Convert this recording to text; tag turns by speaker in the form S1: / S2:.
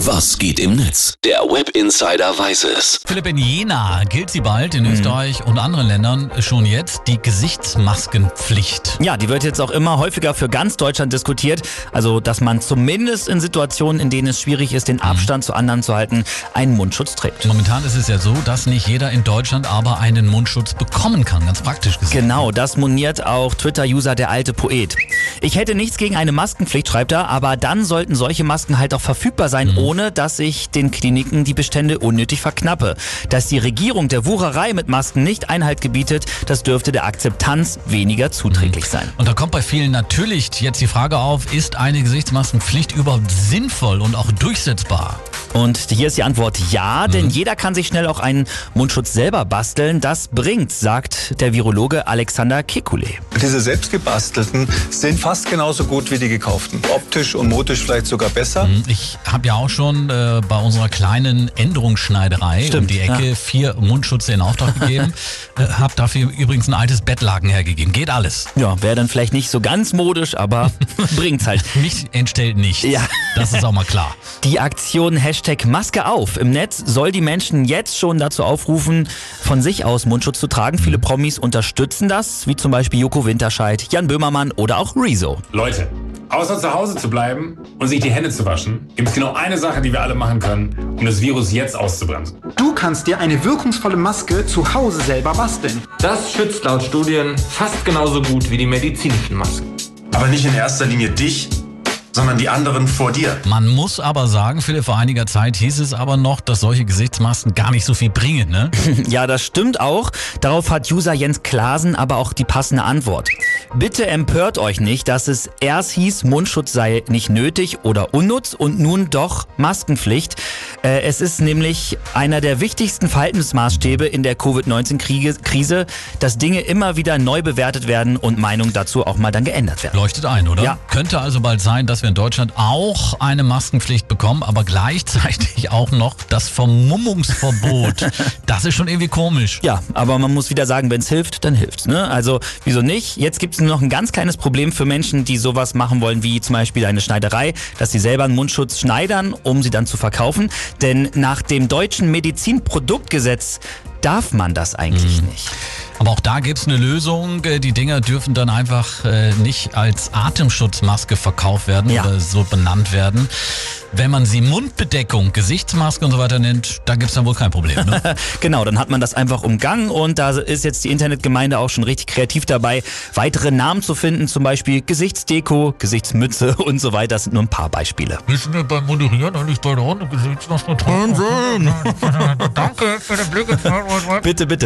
S1: Was geht im Netz? Der Web Insider weiß es.
S2: Philipp, in Jena gilt sie bald in Österreich und anderen Ländern schon jetzt die Gesichtsmaskenpflicht.
S3: Ja, die wird jetzt auch immer häufiger für ganz Deutschland diskutiert. Also, dass man zumindest in Situationen, in denen es schwierig ist, den Abstand zu anderen zu halten, einen Mundschutz trägt.
S2: Momentan ist es ja so, dass nicht jeder in Deutschland aber einen Mundschutz bekommen kann, ganz praktisch gesehen.
S3: Genau, das moniert auch Twitter-User der alte Poet. Ich hätte nichts gegen eine Maskenpflicht, schreibt er, aber dann sollten solche Masken halt auch verfügbar sein, ohne dass ich den Kliniken die Bestände unnötig verknappe. Dass die Regierung der Wucherei mit Masken nicht Einhalt gebietet, das dürfte der Akzeptanz weniger zuträglich sein.
S2: Und da kommt bei vielen natürlich jetzt die Frage auf, ist eine Gesichtsmaskenpflicht überhaupt sinnvoll und auch durchsetzbar?
S3: Und hier ist die Antwort ja, denn jeder kann sich schnell auch einen Mundschutz selber basteln. Das bringt, sagt der Virologe Alexander Kekulé.
S4: Diese selbstgebastelten sind fast genauso gut wie die gekauften. Optisch und modisch vielleicht sogar besser.
S2: Ich habe ja auch schon äh, bei unserer kleinen Änderungsschneiderei um
S3: Stimmt,
S2: die Ecke
S3: ja.
S2: vier Mundschutze in Auftrag gegeben. äh, habe dafür übrigens ein altes Bettlaken hergegeben. Geht alles.
S3: Ja, wäre dann vielleicht nicht so ganz modisch, aber bringt's halt.
S2: Mich entstellt nichts.
S3: Ja.
S2: Das ist auch mal klar.
S3: Die Aktion Hashtag Maske auf im Netz soll die Menschen jetzt schon dazu aufrufen, von sich aus Mundschutz zu tragen. Viele Promis unterstützen das, wie zum Beispiel Joko Winterscheid, Jan Böhmermann oder auch Rezo.
S5: Leute, außer zu Hause zu bleiben und sich die Hände zu waschen, gibt es genau eine Sache, die wir alle machen können, um das Virus jetzt auszubremsen.
S6: Du kannst dir eine wirkungsvolle Maske zu Hause selber basteln.
S7: Das schützt laut Studien fast genauso gut wie die medizinischen Masken.
S8: Aber nicht in erster Linie dich, sondern die anderen vor dir.
S2: Man muss aber sagen, Philipp, vor einiger Zeit hieß es aber noch, dass solche Gesichtsmasken gar nicht so viel bringen, ne?
S3: Ja, das stimmt auch. Darauf hat User Jens Klasen aber auch die passende Antwort. Bitte empört euch nicht, dass es erst hieß, Mundschutz sei nicht nötig oder unnutz und nun doch Maskenpflicht. Äh, es ist nämlich einer der wichtigsten Verhaltensmaßstäbe in der Covid-19-Krise, dass Dinge immer wieder neu bewertet werden und Meinungen dazu auch mal dann geändert werden.
S2: Leuchtet ein, oder?
S3: Ja.
S2: Könnte also bald sein, dass wir in Deutschland auch eine Maskenpflicht bekommen, aber gleichzeitig auch noch das Vermummungsverbot. das ist schon irgendwie komisch.
S3: Ja, aber man muss wieder sagen, wenn es hilft, dann hilft's. Ne? Also wieso nicht? Jetzt gibt es nur noch ein ganz kleines Problem für Menschen, die sowas machen wollen, wie zum Beispiel eine Schneiderei, dass sie selber einen Mundschutz schneidern, um sie dann zu verkaufen. Denn nach dem deutschen Medizinproduktgesetz darf man das eigentlich nicht.
S2: Aber auch da gibt's eine Lösung. Äh, Die Dinger dürfen dann einfach äh, nicht als Atemschutzmaske verkauft werden
S3: Ja.
S2: oder so benannt werden. Wenn man sie Mundbedeckung, Gesichtsmaske und so weiter nennt, da gibt's dann wohl kein Problem. Ne?
S3: Genau, dann hat man das einfach umgangen und da ist jetzt die Internetgemeinde auch schon richtig kreativ dabei, weitere Namen zu finden, zum Beispiel Gesichtsdeko, Gesichtsmütze und so weiter. Das sind nur ein paar Beispiele.
S2: Wissen wir beim Moderieren eigentlich bei der Runde Gesichtsmaske? Danke für den Blick
S3: Bitte, bitte.